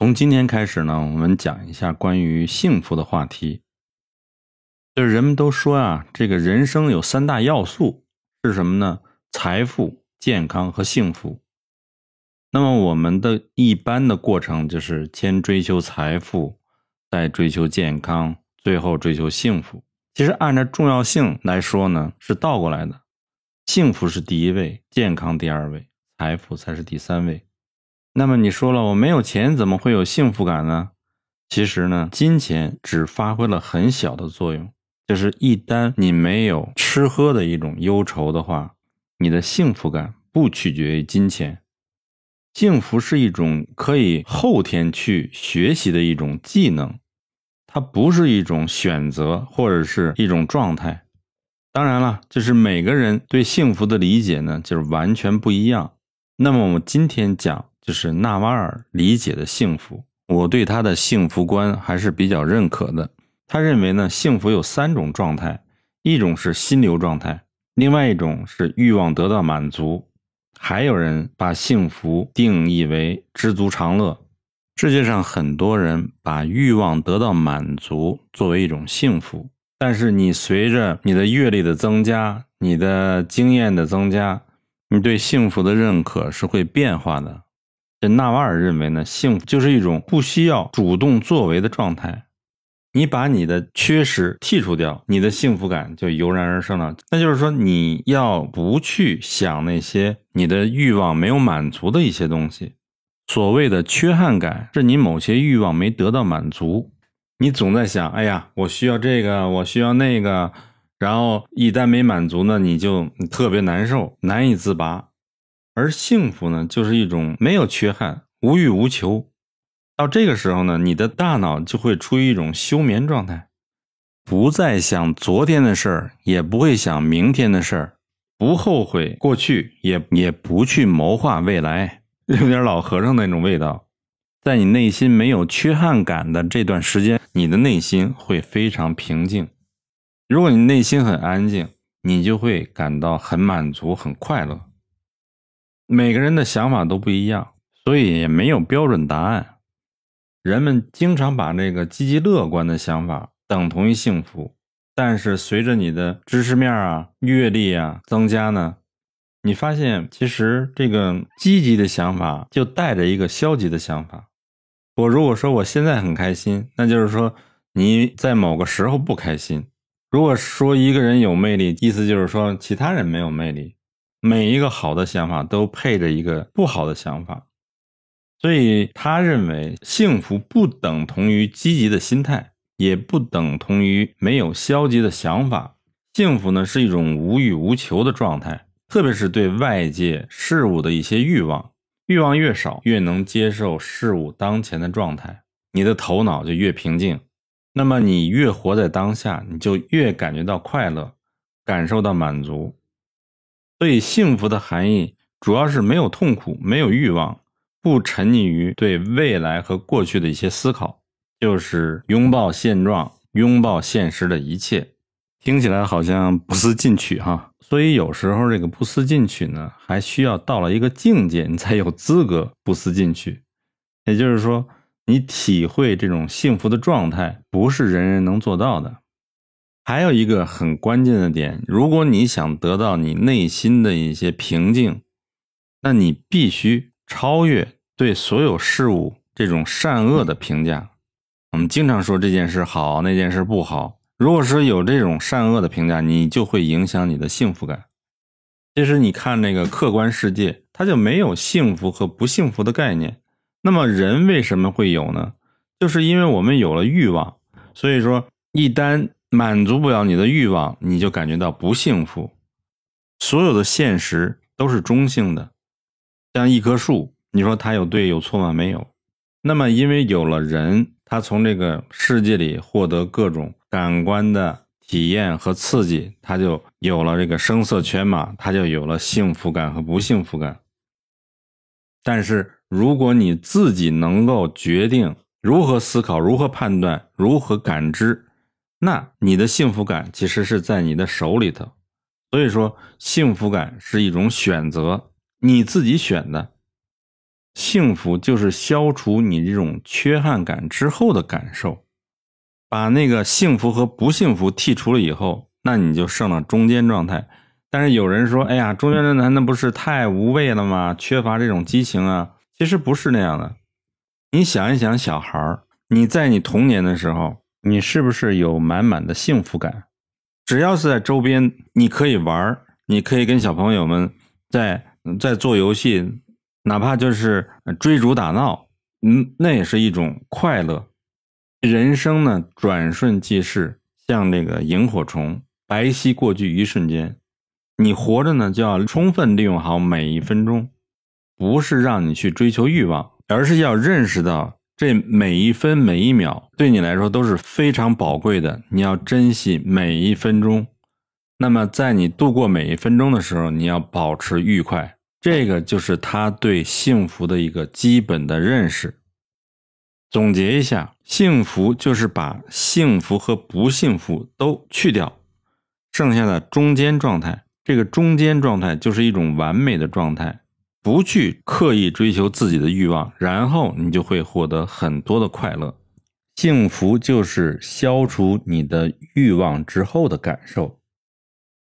从今天开始呢，我们讲一下关于幸福的话题。就是人们都说啊，这个人生有三大要素是什么呢？财富、健康和幸福。那么我们的一般的过程就是先追求财富，再追求健康，最后追求幸福。其实按照重要性来说呢，是倒过来的，幸福是第一位，健康第二位，财富才是第三位。那么你说了，我没有钱，怎么会有幸福感呢？其实呢，金钱只发挥了很小的作用。就是一旦你没有吃喝的一种忧愁的话，你的幸福感不取决于金钱。幸福是一种可以后天去学习的一种技能，它不是一种选择或者是一种状态。当然了，就是每个人对幸福的理解呢，就是完全不一样。那么我们今天讲。就是纳瓦尔理解的幸福，我对他的幸福观还是比较认可的。他认为呢，幸福有三种状态，一种是心流状态，另外一种是欲望得到满足，还有人把幸福定义为知足常乐。世界上很多人把欲望得到满足作为一种幸福，但是你随着你的阅历的增加，你的经验的增加，你对幸福的认可是会变化的。这纳瓦尔认为呢，幸福就是一种不需要主动作为的状态。你把你的缺失剔除掉，你的幸福感就油然而生了。那就是说，你要不去想那些你的欲望没有满足的一些东西。所谓的缺憾感，是你某些欲望没得到满足。你总在想，哎呀，我需要这个，我需要那个，然后一旦没满足呢，你就特别难受，难以自拔。而幸福呢，就是一种没有缺憾、无欲无求。到这个时候呢，你的大脑就会处于一种休眠状态，不再想昨天的事儿，也不会想明天的事儿，不后悔过去，也也不去谋划未来，有点老和尚那种味道。在你内心没有缺憾感的这段时间，你的内心会非常平静。如果你内心很安静，你就会感到很满足、很快乐。每个人的想法都不一样，所以也没有标准答案。人们经常把这个积极乐观的想法等同于幸福，但是随着你的知识面啊、阅历啊增加呢，你发现其实这个积极的想法就带着一个消极的想法。我如果说我现在很开心，那就是说你在某个时候不开心。如果说一个人有魅力，意思就是说其他人没有魅力。每一个好的想法都配着一个不好的想法，所以他认为幸福不等同于积极的心态，也不等同于没有消极的想法。幸福呢是一种无欲无求的状态，特别是对外界事物的一些欲望，欲望越少，越能接受事物当前的状态，你的头脑就越平静。那么你越活在当下，你就越感觉到快乐，感受到满足。所以，幸福的含义主要是没有痛苦，没有欲望，不沉溺于对未来和过去的一些思考，就是拥抱现状，拥抱现实的一切。听起来好像不思进取哈。所以有时候这个不思进取呢，还需要到了一个境界，你才有资格不思进取。也就是说，你体会这种幸福的状态，不是人人能做到的。还有一个很关键的点，如果你想得到你内心的一些平静，那你必须超越对所有事物这种善恶的评价。我们经常说这件事好，那件事不好。如果说有这种善恶的评价，你就会影响你的幸福感。其实你看那个客观世界，它就没有幸福和不幸福的概念。那么人为什么会有呢？就是因为我们有了欲望，所以说一旦满足不了你的欲望，你就感觉到不幸福。所有的现实都是中性的，像一棵树，你说它有对有错吗？没有。那么，因为有了人，他从这个世界里获得各种感官的体验和刺激，他就有了这个声色犬马，他就有了幸福感和不幸福感。但是，如果你自己能够决定如何思考、如何判断、如何感知。那你的幸福感其实是在你的手里头，所以说幸福感是一种选择，你自己选的。幸福就是消除你这种缺憾感之后的感受。把那个幸福和不幸福剔除了以后，那你就剩了中间状态。但是有人说：“哎呀，中间状态那不是太无味了吗？缺乏这种激情啊。”其实不是那样的。你想一想，小孩儿，你在你童年的时候，你是不是有满满的幸福感？只要是在周边，你可以玩你可以跟小朋友们在在做游戏，哪怕就是追逐打闹，嗯，那也是一种快乐。人生呢，转瞬即逝，像那个萤火虫，白皙过去一瞬间。你活着呢，就要充分利用好每一分钟，不是让你去追求欲望，而是要认识到这每一分每一秒对你来说都是非常宝贵的，你要珍惜每一分钟。那么，在你度过每一分钟的时候，你要保持愉快，这个就是他对幸福的一个基本的认识。总结一下，幸福就是把幸福和不幸福都去掉，剩下的中间状态。这个中间状态就是一种完美的状态，不去刻意追求自己的欲望，然后你就会获得很多的快乐。幸福就是消除你的欲望之后的感受。